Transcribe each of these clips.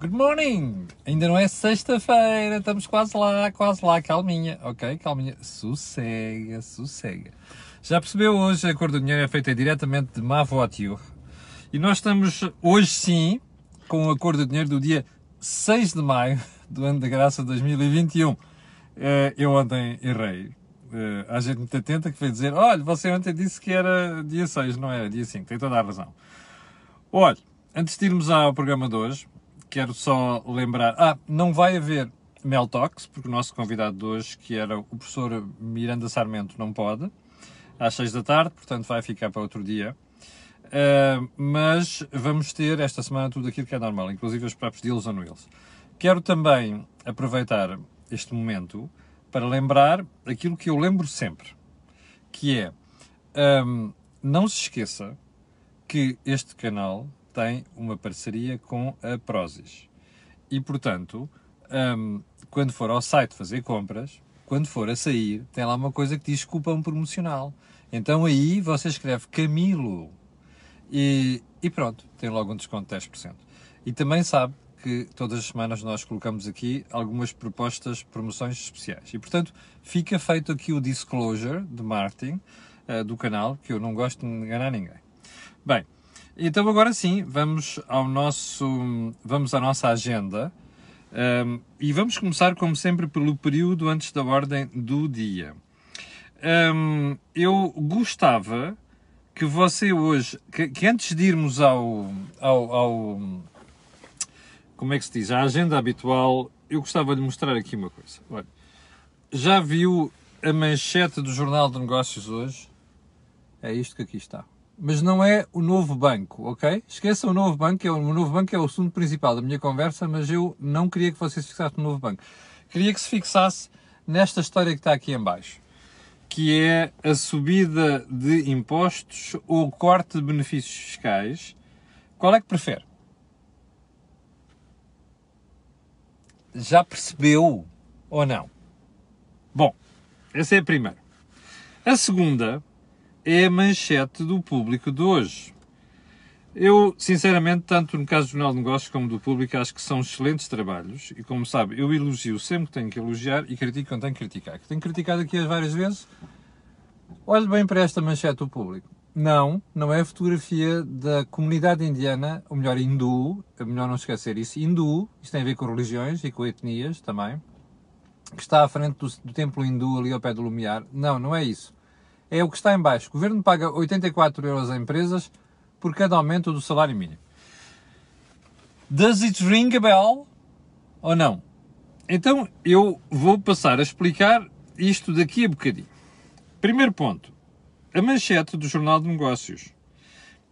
Good morning! Ainda não é sexta-feira, estamos quase lá, quase lá, calminha, ok? Calminha, sossega, sossega. Já percebeu hoje a cor do dinheiro é feita diretamente de ma voiture. E nós estamos hoje sim com a cor do dinheiro do dia 6 de maio do ano da graça 2021. Eh, Eu ontem errei. Eh, Há gente muito atenta que veio dizer: olha, você ontem disse que era dia 6, não era dia 5, tem toda a razão. Olha, antes de irmos ao programa de hoje, quero só lembrar. Ah, não vai haver Mel Talks, porque o nosso convidado de hoje, que era o professor Miranda Sarmento, não pode, às 6 da tarde, portanto vai ficar para outro dia. Uh, mas vamos ter esta semana tudo aquilo que é normal, inclusive os próprios deals on wheels. Quero também aproveitar este momento para lembrar aquilo que eu lembro sempre, que é um, não se esqueça que este canal tem uma parceria com a Prozis. E, portanto, um, quando for ao site fazer compras, quando for a sair, tem lá uma coisa que diz cupom promocional. Então aí você escreve Camilo e, e pronto, tem logo um desconto de 10%. E também sabe que todas as semanas nós colocamos aqui algumas propostas, promoções especiais. E portanto, fica feito aqui o disclosure de marketing uh, do canal, que eu não gosto de enganar ninguém. Bem, então agora sim, vamos ao nosso, vamos à nossa agenda. Um, e vamos começar, como sempre, pelo período antes da ordem do dia. Um, eu gostava que você hoje, que, que antes de irmos ao, ao, ao, como é que se diz, à agenda habitual, eu gostava de mostrar aqui uma coisa. Olha, já viu a manchete do Jornal de Negócios hoje? É isto que aqui está. Mas não é o novo banco, ok? Esqueça o novo banco, é o, o novo banco é o assunto principal da minha conversa, mas eu não queria que você se fixasse no novo banco. Queria que se fixasse nesta história que está aqui em baixo, que é a subida de impostos ou corte de benefícios fiscais. Qual é que prefere? Já percebeu ou não? Bom, essa é a primeira. A segunda é a manchete do público de hoje. Eu, sinceramente, tanto no caso do Jornal de Negócios como do público, acho que são excelentes trabalhos e, como sabe, eu elogio sempre que tenho que elogiar e critico quando tenho que criticar. Que tenho criticado aqui várias vezes. Olhe bem para esta manchete do público. Não, não é a fotografia da comunidade indiana, ou melhor, hindu, é melhor não esquecer isso, hindu, isto tem a ver com religiões e com etnias também, que está à frente do, do templo hindu ali ao pé do Lumiar. Não, não é isso é o que está em baixo. O governo paga 84 euros a empresas por cada aumento do salário mínimo. Does it ring a bell ou não? Então eu vou passar a explicar isto daqui a bocadinho. Primeiro ponto. A manchete do Jornal de Negócios.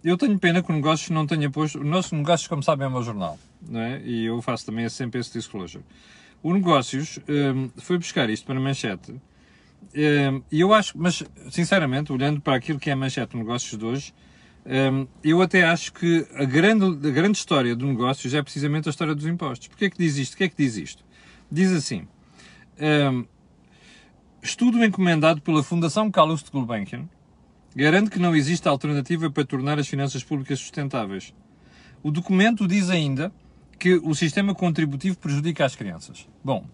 Eu tenho pena que o Negócios não tenha posto... O nosso Negócios, como sabem, é o meu jornal. Não é? E eu faço também sempre esse disclosure. O Negócios um, foi buscar isto para a manchete e eu acho, mas sinceramente, olhando para aquilo que é a manchete de negócios de hoje, eu até acho que a grande, a grande história do negócios é precisamente a história dos impostos. Porquê é que diz isto? O que é que diz isto? Diz assim, estudo encomendado pela Fundação Carlos de Gulbenkian garante que não existe alternativa para tornar as finanças públicas sustentáveis. O documento diz ainda que o sistema contributivo prejudica as crianças. Bom,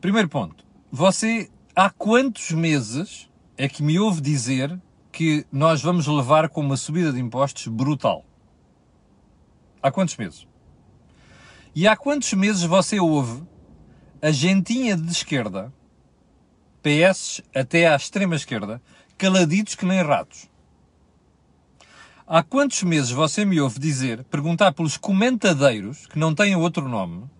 primeiro ponto. Você, há quantos meses é que me ouve dizer que nós vamos levar com uma subida de impostos brutal? Há quantos meses? E há quantos meses você ouve a gentinha de esquerda, PS até à extrema esquerda, caladitos que nem ratos? Há quantos meses você me ouve dizer, perguntar pelos comentadeiros, que não têm outro nome,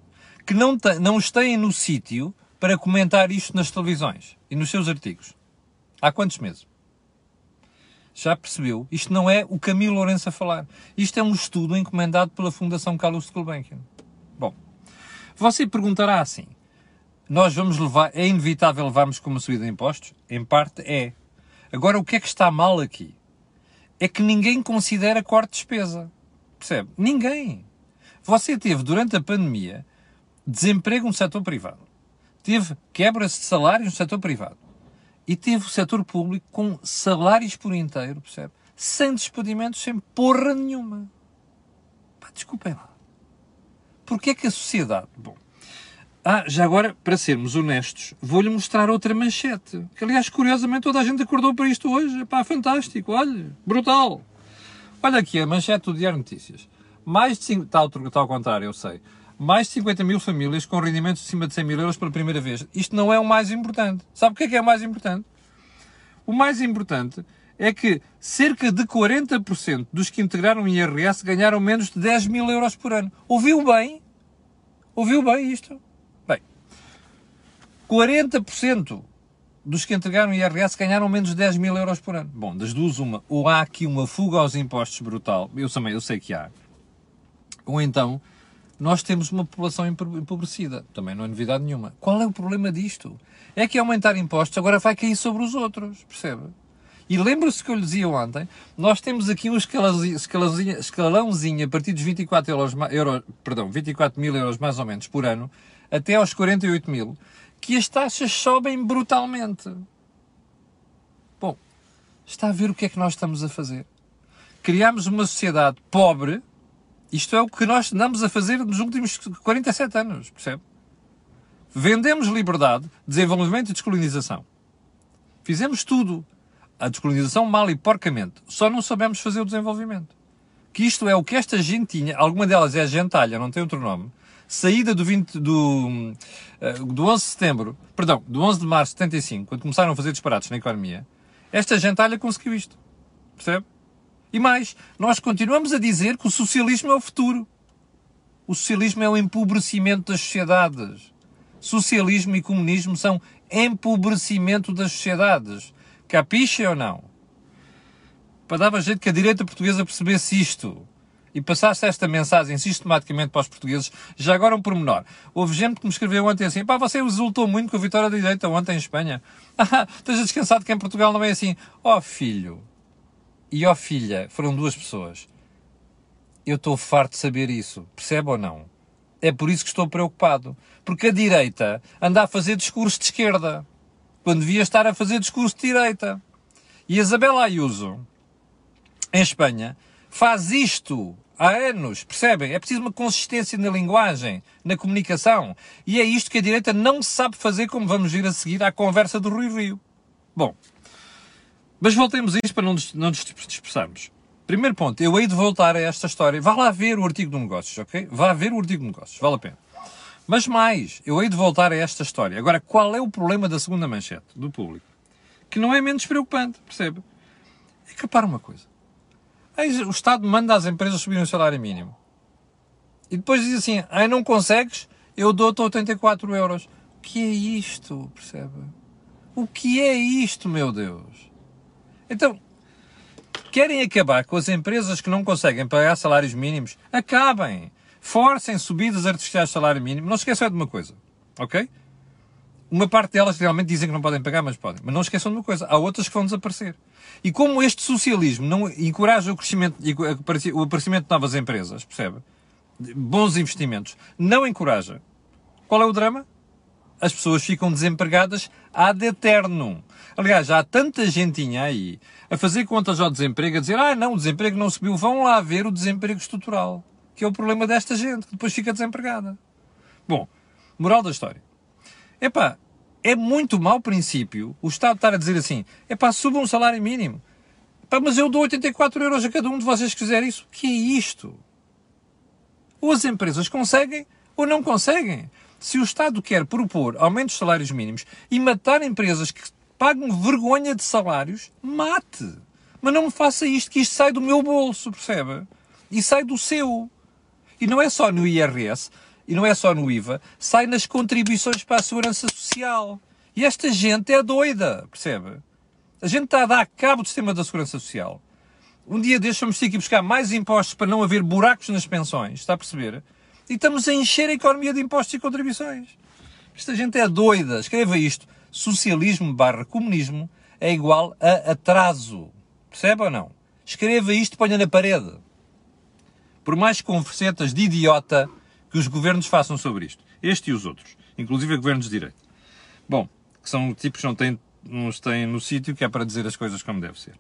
que não, não estão no sítio para comentar isto nas televisões e nos seus artigos. Há quantos meses? Já percebeu? Isto não é o Camilo Lourenço a falar. Isto é um estudo encomendado pela Fundação Carlos de Gulbenkian. Bom, você perguntará assim, nós vamos levar, é inevitável levarmos com uma subida de impostos? Em parte é. Agora, o que é que está mal aqui? É que ninguém considera corte de despesa. Percebe? Ninguém. Você teve, durante a pandemia, desemprego no setor privado teve quebras de salários no setor privado e teve o setor público com salários por inteiro, percebe? Sem despedimentos, sem porra nenhuma. Pá, desculpem lá. Porquê que a sociedade... Bom, ah, já agora, para sermos honestos, vou-lhe mostrar outra manchete. Que, aliás, curiosamente, toda a gente acordou para isto hoje. Pá, fantástico, olha, brutal. Olha aqui a manchete do Diário Notícias. Mais de 5... Está, está ao contrário, eu sei. Mais de 50 mil famílias com rendimentos acima de 100 mil euros pela primeira vez. Isto não é o mais importante. Sabe o que é que é o mais importante? O mais importante é que cerca de 40% dos que integraram o IRS ganharam menos de 10 mil euros por ano. Ouviu bem? Ouviu bem isto? 40% dos que entregaram IRS ganharam menos de 10 mil euros por ano. Bom, das duas, uma. Ou há aqui uma fuga aos impostos brutal, eu também, eu sei que há. Ou então, nós temos uma população empobrecida. Também não é novidade nenhuma. Qual é o problema disto? É que aumentar impostos agora vai cair sobre os outros, percebe? E lembra-se que eu lhe dizia ontem, nós temos aqui um escalãozinho, escalãozinho a partir dos 24, euros, euro, perdão, 24 mil euros mais ou menos por ano, até aos 48 mil, que as taxas sobem brutalmente. Bom, está a ver o que é que nós estamos a fazer? Criamos uma sociedade pobre, isto é o que nós andamos a fazer nos últimos 47 anos, percebe? Vendemos liberdade, desenvolvimento e descolonização. Fizemos tudo. A descolonização mal e porcamente. Só não sabemos fazer o desenvolvimento. Que isto é o que esta gentinha, alguma delas é a gentalha, não tem outro nome, saída do, 20, do, eh, do 11 de setembro, perdão, do 11 de março de 75, quando começaram a fazer disparates na economia, esta gentalha conseguiu isto. Percebe? E mais, nós continuamos a dizer que o socialismo é o futuro. O socialismo é o empobrecimento das sociedades. Socialismo e comunismo são empobrecimento das sociedades. Capiche ou não? Para dar jeito que a direita portuguesa percebesse isto e passaste esta mensagem sistematicamente para os portugueses, já agora um pormenor. Houve gente que me escreveu ontem assim, pá, você exultou muito com a vitória da direita ontem em Espanha. Ah, esteja descansado que em Portugal não é assim. Ó oh, filho e ó filha, foram duas pessoas. Eu estou farto de saber isso, percebe ou não? É por isso que estou preocupado. Porque a direita anda a fazer discurso de esquerda, quando devia estar a fazer discurso de direita. E Isabela Ayuso, em Espanha, faz isto há anos, percebem? É preciso uma consistência na linguagem, na comunicação. E é isto que a direita não sabe fazer, como vamos vir a seguir à conversa do Rui Rio. Bom, mas voltemos a isto para não nos, não nos dispersarmos. Primeiro ponto, eu hei de voltar a esta história. Vá lá ver o artigo do negócios, ok? Vá ver o artigo do negócios, vale a pena. Mas mais, eu hei de voltar a esta história. Agora, qual é o problema da segunda manchete do público? Que não é menos preocupante, percebe? É que repara uma coisa o Estado manda às empresas subirem o salário mínimo. E depois diz assim, ai não consegues, eu dou-te 84 euros. O que é isto, percebe? O que é isto, meu Deus? Então, querem acabar com as empresas que não conseguem pagar salários mínimos? Acabem! Forcem subidas artificiais de salário mínimo. Não esqueçam de uma coisa, ok? Uma parte delas realmente dizem que não podem pagar, mas podem. Mas não esqueçam de uma coisa, há outras que vão desaparecer. E como este socialismo não encoraja o crescimento o aparecimento de novas empresas, percebe? Bons investimentos, não encoraja. Qual é o drama? As pessoas ficam desempregadas ad eterno. Aliás, há tanta gentinha aí a fazer contas ao desemprego, a dizer, ah, não, o desemprego não subiu, vão lá ver o desemprego estrutural. Que é o problema desta gente, que depois fica desempregada. Bom, moral da história. Epá, é muito mau princípio o Estado estar a dizer assim, é pá, subam um salário mínimo. Pá, mas eu dou 84 euros a cada um de vocês que fizer isso. Que é isto? Ou as empresas conseguem ou não conseguem. Se o Estado quer propor aumentos de salários mínimos e matar empresas que pagam vergonha de salários, mate. Mas não me faça isto, que isto sai do meu bolso, percebe? E sai do seu. E não é só no IRS e não é só no IVA, sai nas contribuições para a segurança social. E esta gente é doida, percebe? A gente está a dar cabo do sistema da segurança social. Um dia deixamos ter que buscar mais impostos para não haver buracos nas pensões, está a perceber? E estamos a encher a economia de impostos e contribuições. Esta gente é doida. Escreva isto. Socialismo barra comunismo é igual a atraso. Percebe ou não? Escreva isto ponha na parede. Por mais conversetas de idiota que os governos façam sobre isto. Este e os outros, inclusive governos de direito. Bom, que são tipos que não têm, não têm no sítio, que é para dizer as coisas como deve ser.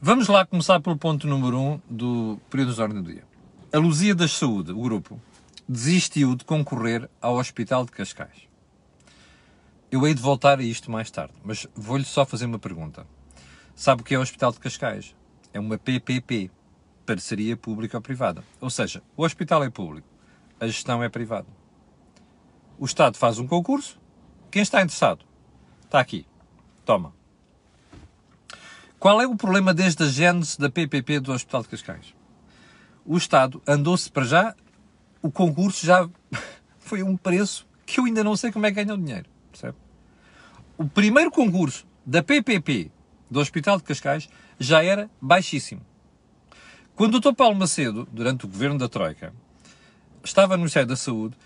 Vamos lá começar pelo ponto número 1 um do período de ordem do dia. a Luzia da Saúde, o grupo, desistiu de concorrer ao Hospital de Cascais. Eu hei de voltar a isto mais tarde, mas vou-lhe só fazer uma pergunta. Sabe o que é o Hospital de Cascais? É uma PPP, parceria pública-privada. Ou seja, o hospital é público, a gestão é privada. O Estado faz um concurso, quem está interessado? Está aqui. Toma. Qual é o problema desde a gênese da PPP do Hospital de Cascais? O Estado andou-se para já, o concurso já foi um preço que eu ainda não sei como é que ganhou dinheiro. Percebe? O primeiro concurso da PPP do Hospital de Cascais já era baixíssimo. Quando o Dr. Paulo Macedo, durante o governo da Troika, estava no Ministério da Saúde,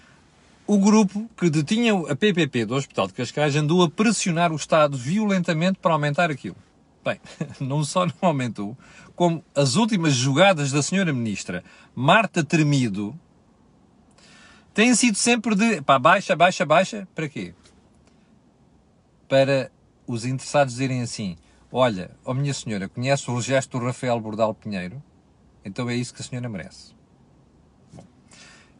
o grupo que detinha a PPP do Hospital de Cascais andou a pressionar o Estado violentamente para aumentar aquilo. Bem, não só não aumentou, como as últimas jogadas da senhora Ministra Marta Tremido têm sido sempre de pá, baixa, baixa, baixa, para quê? Para os interessados dizerem assim, olha, ó oh minha senhora, conhece o gesto do Rafael Bordal Pinheiro? Então é isso que a senhora merece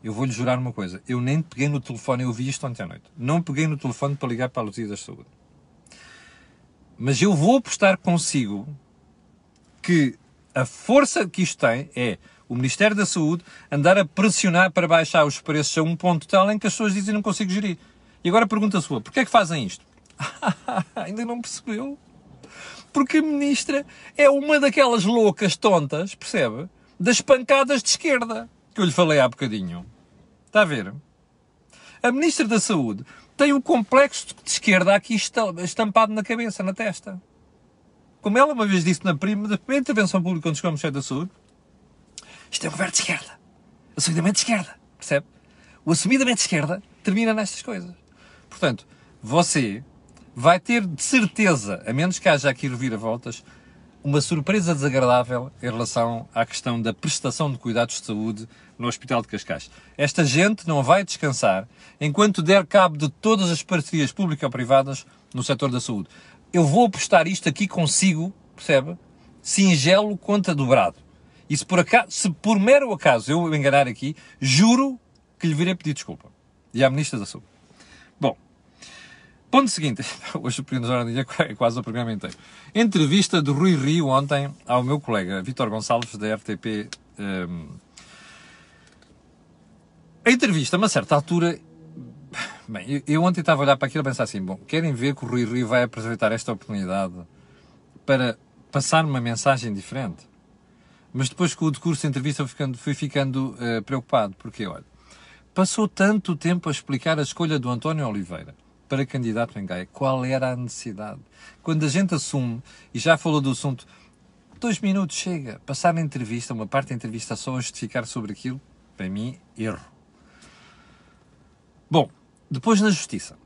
eu vou-lhe jurar uma coisa. Eu nem peguei no telefone, eu vi isto ontem à noite. Não peguei no telefone para ligar para a Luzia da Saúde. Mas eu vou apostar consigo que a força que isto tem é o Ministério da Saúde andar a pressionar para baixar os preços a um ponto tal em que as pessoas dizem não consigo gerir. E agora pergunta sua, porquê é que fazem isto? Ainda não percebeu? Porque a Ministra é uma daquelas loucas tontas, percebe? Das pancadas de esquerda, que eu lhe falei há bocadinho. Está a ver? A Ministra da Saúde tem um complexo de esquerda aqui estampado na cabeça, na testa. Como ela uma vez disse na primeira intervenção pública quando chegou ao Ministério da Saúde, isto é um governo de esquerda. Assumidamente de esquerda. Percebe? O assumidamente de esquerda termina nestas coisas. Portanto, você vai ter de certeza, a menos que haja aqui reviravoltas, uma surpresa desagradável em relação à questão da prestação de cuidados de saúde no Hospital de Cascais. Esta gente não vai descansar enquanto der cabo de todas as parcerias público-privadas no setor da saúde. Eu vou apostar isto aqui consigo, percebe? Singelo conta dobrado. E se por, acaso, se por mero acaso eu enganar aqui, juro que lhe virei pedir desculpa. E à Ministra da Saúde. Ponto seguinte, hoje o Pequeno Jornal é quase o programa inteiro. Entrevista do Rui Rio ontem ao meu colega Vitor Gonçalves da RTP. Um... A entrevista, a uma certa altura, bem, eu ontem estava a olhar para aquilo e pensar assim, bom, querem ver que o Rui Rio vai aproveitar esta oportunidade para passar uma mensagem diferente? Mas depois com o decurso da entrevista fui ficando, fui ficando uh, preocupado, porque, olha, passou tanto tempo a explicar a escolha do António Oliveira para candidato em Gaia. Qual era a necessidade? Quando a gente assume, e já falou do assunto, dois minutos chega. Passar na entrevista, uma parte da entrevista só a justificar sobre aquilo, para mim, erro. Bom, depois na Justiça.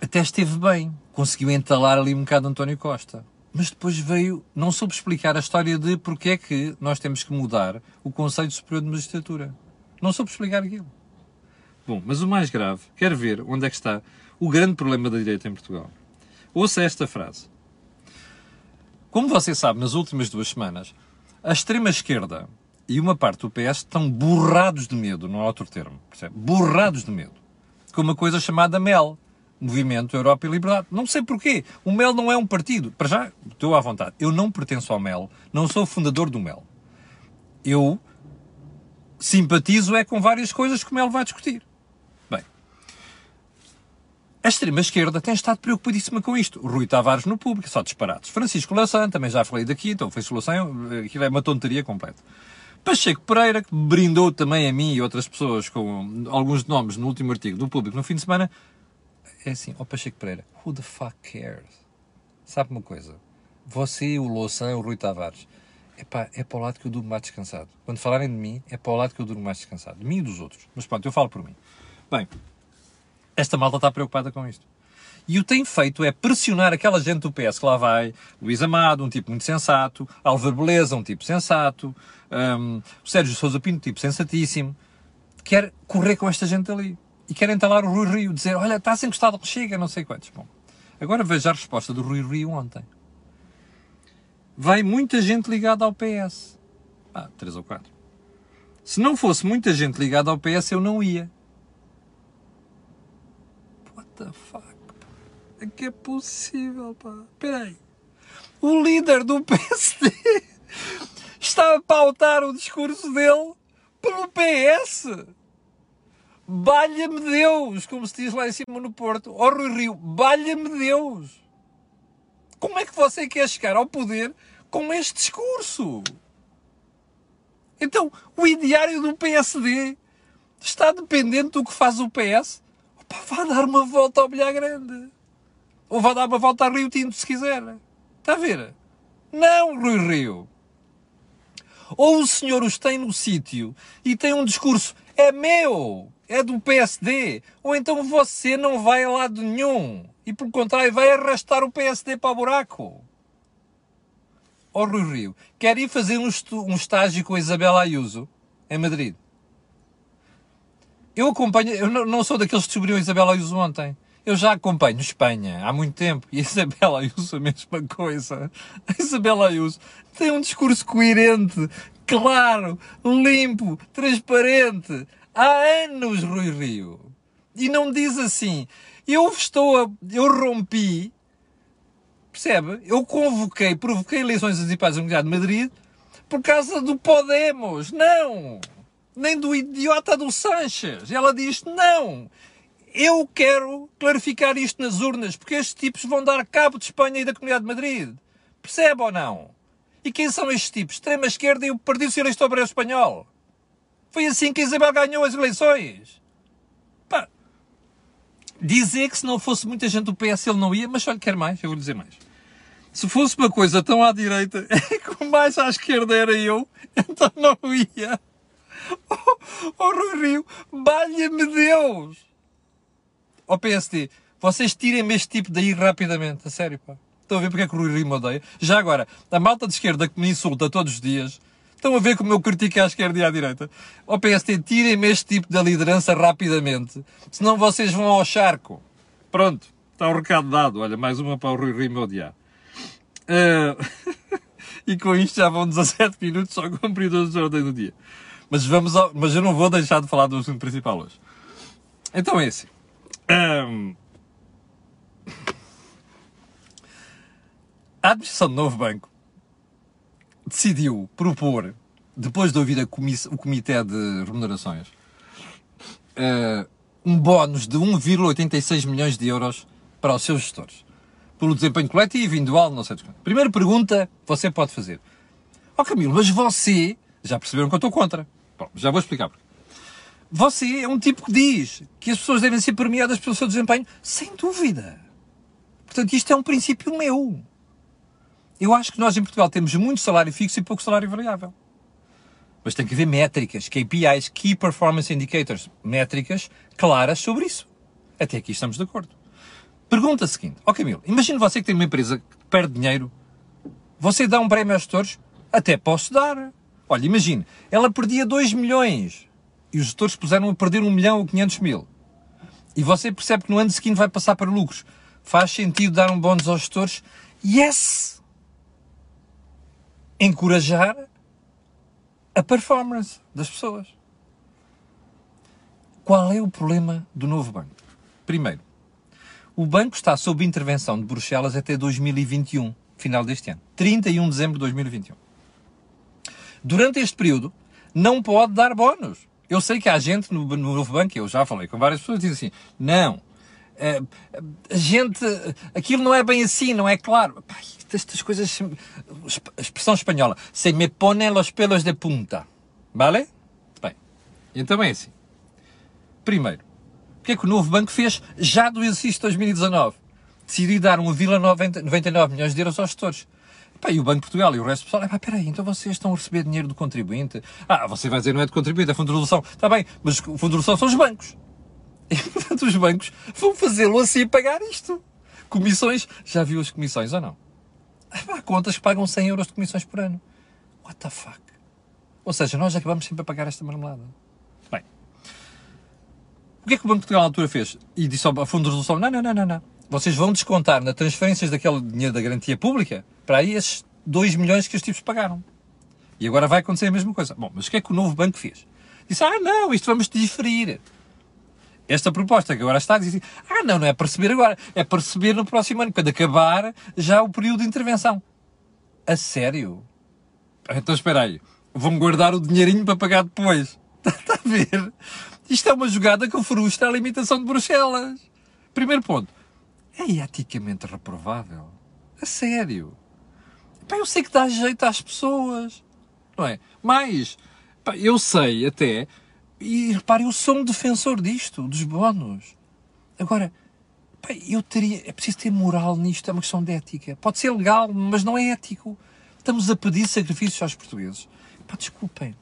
Até esteve bem. Conseguiu entalar ali um bocado António Costa. Mas depois veio, não soube explicar a história de porque é que nós temos que mudar o Conselho Superior de Magistratura. Não soube explicar aquilo. Bom, mas o mais grave, quero ver onde é que está o grande problema da direita em Portugal. Ouça esta frase. Como você sabe, nas últimas duas semanas, a extrema-esquerda e uma parte do PS estão borrados de medo, não há outro termo, percebe? Borrados de medo. Com uma coisa chamada MEL, Movimento Europa e Liberdade. Não sei porquê. O MEL não é um partido. Para já, estou à vontade. Eu não pertenço ao MEL, não sou fundador do MEL. Eu simpatizo é com várias coisas que o MEL vai discutir. A extrema-esquerda tem estado preocupadíssima com isto. Rui Tavares no público, só disparados. Francisco Louçã, também já falei daqui, então foi solução, aquilo é uma tonteria completa. Pacheco Pereira, que brindou também a mim e outras pessoas com alguns nomes no último artigo do público no fim de semana, é assim, ó oh Pacheco Pereira, who the fuck cares? Sabe uma coisa? Você, o Louçã, o Rui Tavares, epá, é para o lado que eu durmo mais descansado. Quando falarem de mim, é para o lado que eu durmo mais descansado. De mim e dos outros. Mas pronto, eu falo por mim. Bem, esta malta está preocupada com isto. E o que tem feito é pressionar aquela gente do PS que lá vai, Luís Amado, um tipo muito sensato, Álvaro Beleza, um tipo sensato, um, Sérgio Sousa Pinto, um tipo sensatíssimo, quer correr com esta gente ali. E quer entalar o Rui Rio, dizer, olha, está-se encostado, chega, não sei quantos. Bom, agora veja a resposta do Rui Rio ontem. Vai muita gente ligada ao PS. Ah, três ou quatro. Se não fosse muita gente ligada ao PS, eu não ia. The fuck? É que é possível, pá. Espera aí. O líder do PSD está a pautar o discurso dele pelo PS. Balha-me Deus, como se diz lá em cima no Porto. Ó oh, Rui Rio, balha-me Deus. Como é que você quer chegar ao poder com este discurso? Então, o ideário do PSD está dependente do que faz o PS? Opa, vá dar uma volta ao Bilhar Grande. Ou vá dar uma volta a Rio Tinto, se quiser. Está a ver? Não, Rui Rio. Ou o senhor os tem no sítio e tem um discurso, é meu, é do PSD, ou então você não vai a lado nenhum e, pelo contrário, vai arrastar o PSD para o buraco. Ó oh, Rui Rio, quer ir fazer um, um estágio com a Isabela Ayuso em Madrid? Eu acompanho, eu não sou daqueles que descobriram a Isabela Ayuso ontem. Eu já acompanho Espanha há muito tempo e a Isabela Ayuso a mesma coisa. A Isabela Ayuso tem um discurso coerente, claro, limpo, transparente. Há anos, Rui Rio. E não diz assim, eu estou a, eu rompi, percebe? Eu convoquei, provoquei eleições antecipadas da Comunidade de Madrid por causa do Podemos. Não! Nem do idiota do Sanches. Ela diz, não! Eu quero clarificar isto nas urnas, porque estes tipos vão dar cabo de Espanha e da Comunidade de Madrid. Percebe ou não? E quem são estes tipos? Extrema-esquerda e o Partido Socialista Obrero Espanhol. Foi assim que Isabel ganhou as eleições. Pá. Dizer que se não fosse muita gente do PS ele não ia, mas olha, quer mais, eu vou dizer mais. Se fosse uma coisa tão à direita, é que mais à esquerda era eu, então não ia. Oh, oh Rui Rio, valha-me Deus! Oh, PSD, vocês tirem-me este tipo daí rapidamente, a sério, pá. Estão a ver porque é que o Rui Rio me odeia? Já agora, a malta de esquerda que me insulta todos os dias, estão a ver como eu critico à esquerda e à direita? Oh, PSD, tirem-me este tipo da liderança rapidamente, senão vocês vão ao charco. Pronto, está o recado dado. Olha, mais uma para o Rui Rio me odiar. Uh... e com isto já vão 17 minutos só cumpridores de ordem do dia. Mas, vamos ao... Mas eu não vou deixar de falar do assunto principal hoje. Então é assim. Um, a administração do novo banco decidiu propor, depois de ouvir o Comitê de Remunerações, uh, um bónus de 1,86 milhões de euros para os seus gestores. Pelo desempenho coletivo, individual, não sei de quanto. Primeira pergunta você pode fazer. Ó oh, Camilo, mas você... Já perceberam que eu estou contra. Bom, já vou explicar porquê. Você é um tipo que diz que as pessoas devem ser premiadas pelo seu desempenho, sem dúvida. Portanto, isto é um princípio meu. Eu acho que nós em Portugal temos muito salário fixo e pouco salário variável. Mas tem que haver métricas, KPIs, Key Performance Indicators, métricas claras sobre isso. Até aqui estamos de acordo. Pergunta seguinte, ó oh Camilo, imagine você que tem uma empresa que perde dinheiro, você dá um prémio aos gestores? Até posso dar. Olha, imagine, ela perdia 2 milhões e os gestores puseram a perder 1 milhão ou 500 mil. E você percebe que no ano seguinte vai passar para lucros. Faz sentido dar um bónus aos gestores? Yes! Encorajar a performance das pessoas. Qual é o problema do novo banco? Primeiro, o banco está sob intervenção de Bruxelas até 2021, final deste ano. 31 de dezembro de 2021. Durante este período, não pode dar bónus. Eu sei que há gente no, no Novo Banco, eu já falei com várias pessoas, dizem assim, não, eh, a gente, aquilo não é bem assim, não é claro. Pai, estas coisas, expressão espanhola, se me ponem los pelos de punta. Vale? Bem, então é assim. Primeiro, o que é que o novo banco fez já do exercício de 2019? Decidiu dar 1,99 milhões de euros aos gestores. Pá, e o Banco de Portugal e o resto do pessoal, pá, peraí, então vocês estão a receber dinheiro do contribuinte? Ah, você vai dizer não é do contribuinte, é fundo de resolução. Está bem, mas o fundo de resolução são os bancos. E, portanto, os bancos vão fazê-lo assim pagar isto. Comissões, já viu as comissões ou não? Há contas que pagam 100 euros de comissões por ano. What the fuck? Ou seja, nós acabamos sempre a pagar esta marmelada. Bem, o que é que o Banco de Portugal na altura fez? E disse ao fundo de resolução, não, não, não, não, não. Vocês vão descontar nas transferências daquele dinheiro da garantia pública para aí esses 2 milhões que os tipos pagaram. E agora vai acontecer a mesma coisa. Bom, mas o que é que o novo banco fez? Disse, ah não, isto vamos diferir. Esta proposta que agora está diz assim, ah não, não é perceber agora, é perceber no próximo ano, quando acabar já o período de intervenção. A sério? Então espera aí, vão guardar o dinheirinho para pagar depois. Está a ver? Isto é uma jogada que frustra a limitação de Bruxelas. Primeiro ponto. É eticamente reprovável. A sério. Pá, eu sei que dá jeito às pessoas. Não é? Mas, pá, eu sei até, e repare, eu sou um defensor disto, dos bónus. Agora, pá, eu teria, é preciso ter moral nisto, é uma questão de ética. Pode ser legal, mas não é ético. Estamos a pedir sacrifícios aos portugueses. Pá, desculpem.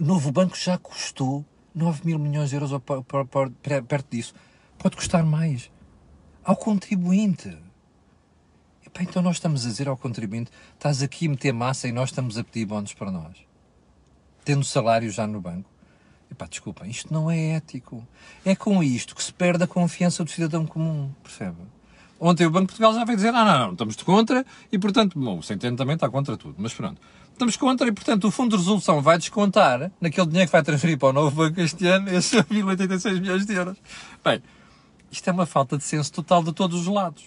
O novo banco já custou 9 mil milhões de euros ou perto disso. Pode custar mais. Ao contribuinte. Epá, então nós estamos a dizer ao contribuinte: estás aqui a meter massa e nós estamos a pedir bónus para nós. Tendo salário já no banco. Epá, desculpem, isto não é ético. É com isto que se perde a confiança do cidadão comum, percebe? Ontem o Banco de Portugal já veio dizer: ah, não, não, estamos de contra e, portanto, bom, o Centeno também está contra tudo, mas pronto. Estamos contra e, portanto, o Fundo de Resolução vai descontar naquele dinheiro que vai transferir para o novo banco este ano esses 1,86 milhões de euros. Bem, isto é uma falta de senso total de todos os lados.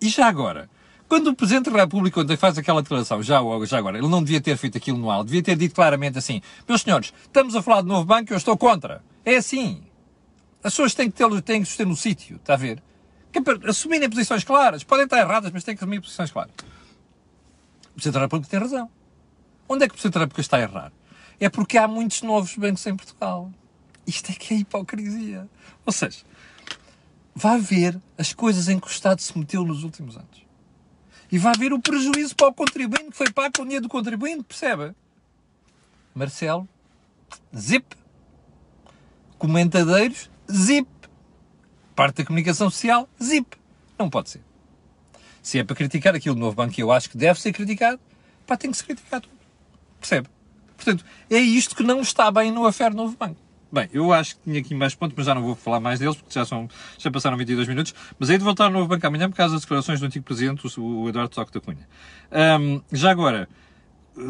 E já agora, quando o Presidente da República ontem faz aquela declaração, já, já agora, ele não devia ter feito aquilo no alto, devia ter dito claramente assim: meus senhores, estamos a falar de novo banco, eu estou contra. É assim. As pessoas têm que, ter, têm que ter no sítio, está a ver? É assumirem posições claras. Podem estar erradas, mas têm que assumir posições claras. O Presidente da República tem razão. Onde é que o Presidente da República está a errar? É porque há muitos novos bancos em Portugal. Isto é que é hipocrisia. Ou seja, vai ver as coisas em que o Estado se meteu nos últimos anos. E vai ver o prejuízo para o contribuinte que foi pago com o dinheiro do contribuinte, percebe? Marcelo, zip. Comentadeiros, zip. Parte da comunicação social, zip. Não pode ser. Se é para criticar aquilo do novo banco, que eu acho que deve ser criticado, pá, tem que se criticar tudo. Percebe? Portanto, é isto que não está bem no affair novo banco. Bem, eu acho que tinha aqui mais pontos, mas já não vou falar mais deles, porque já, são, já passaram 22 minutos. Mas hei de voltar ao novo banco amanhã por causa das declarações do antigo presidente, o Eduardo Toque da Cunha. Um, já agora,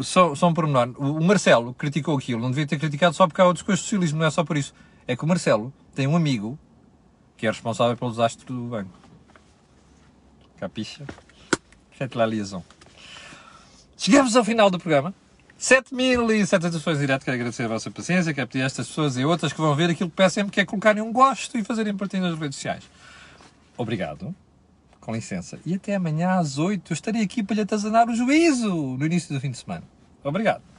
só, só um pormenor. O Marcelo criticou aquilo, não devia ter criticado só porque há outros coisas do socialismo, não é só por isso. É que o Marcelo tem um amigo que é responsável pelo desastre do banco. Capixa? Faites la liaison. Chegamos ao final do programa. 7.700 pessoas direto. Quero agradecer a vossa paciência. Quero pedir a estas pessoas e outras que vão ver aquilo que peço sempre, que é colocarem um gosto e fazerem partilha nas redes sociais. Obrigado. Com licença. E até amanhã às 8 eu estarei aqui para lhe atazanar o juízo no início do fim de semana. Obrigado.